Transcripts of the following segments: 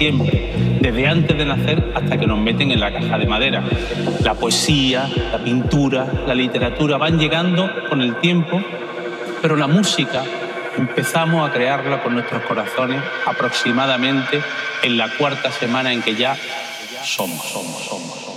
siempre, desde antes de nacer hasta que nos meten en la caja de madera. La poesía, la pintura, la literatura van llegando con el tiempo, pero la música empezamos a crearla con nuestros corazones aproximadamente en la cuarta semana en que ya somos, somos, somos.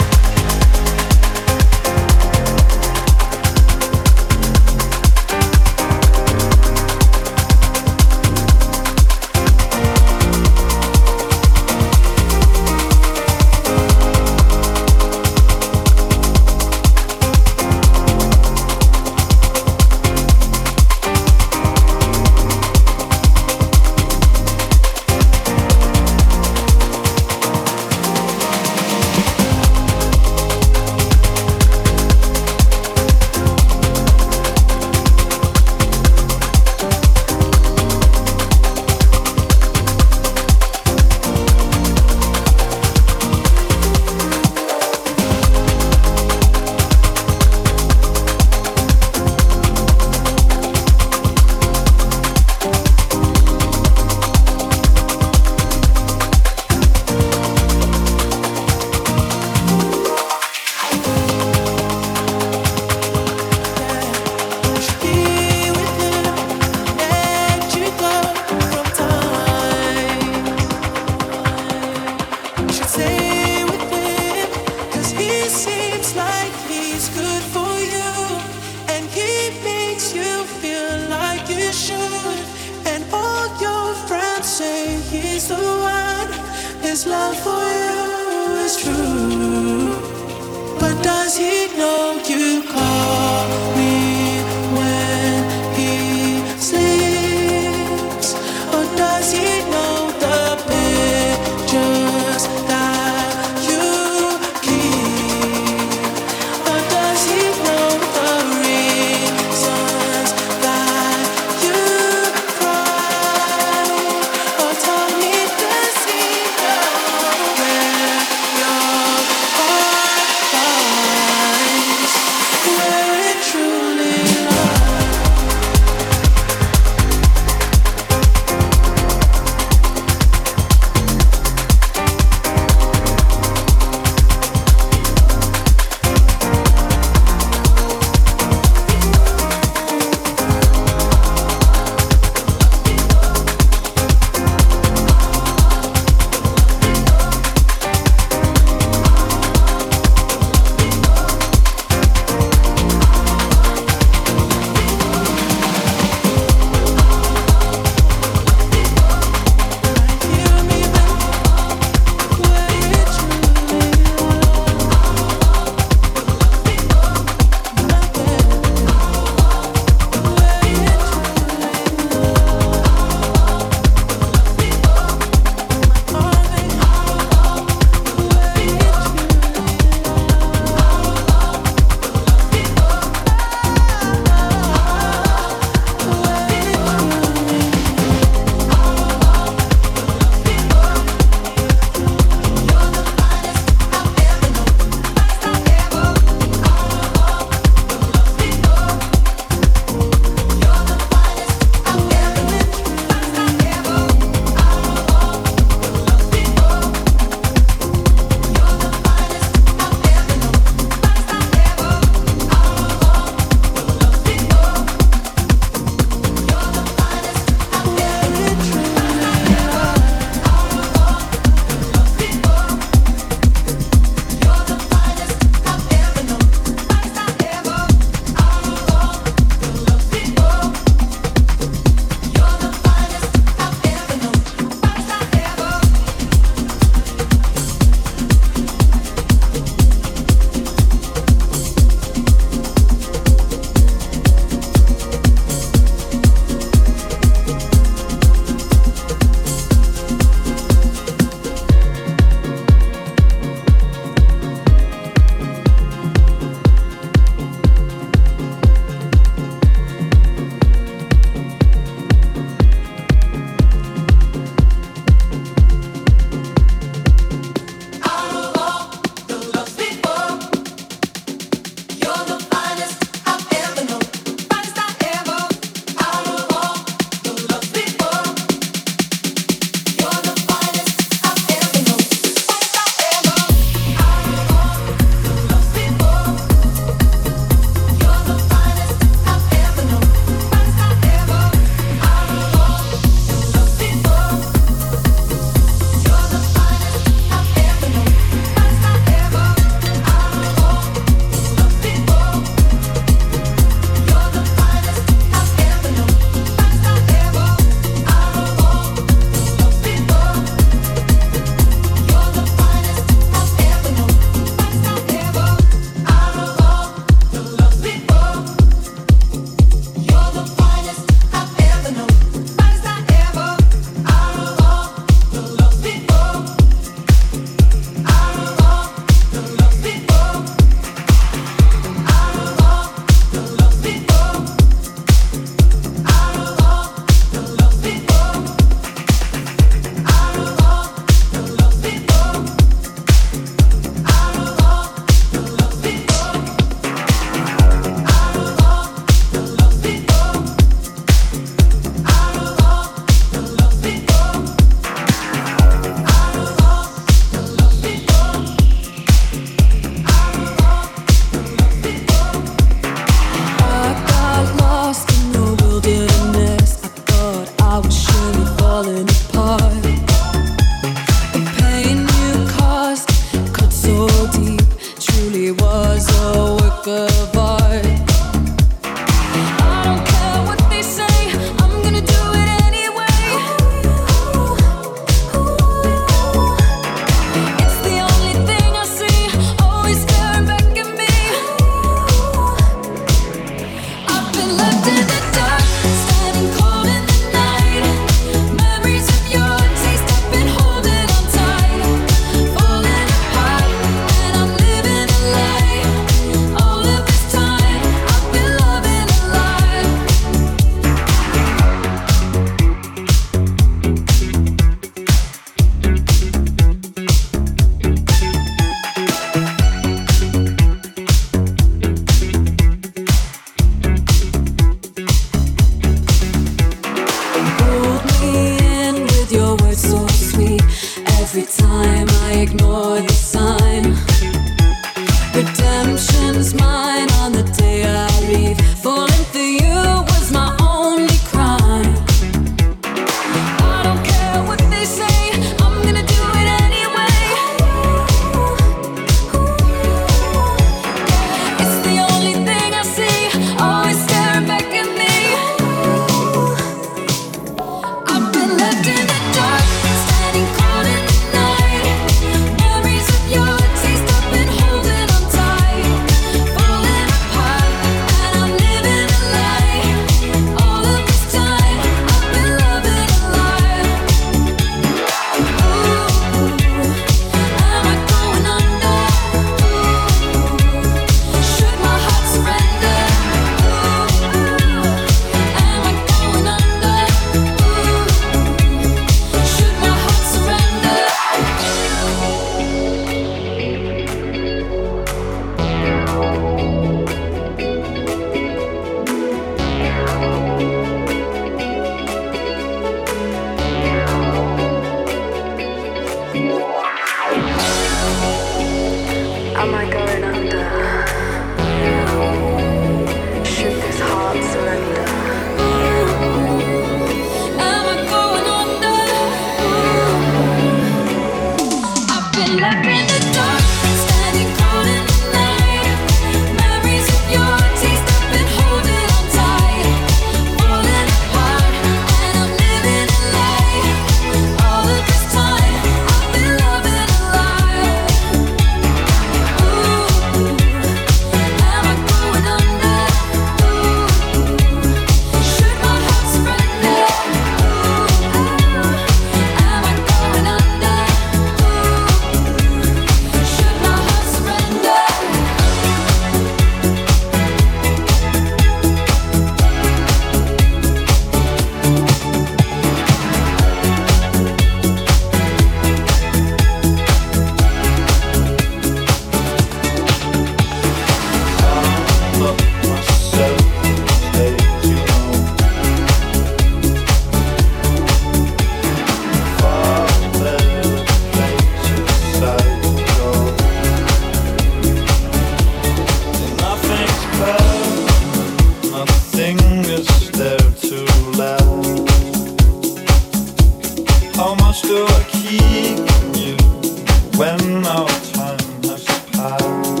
love.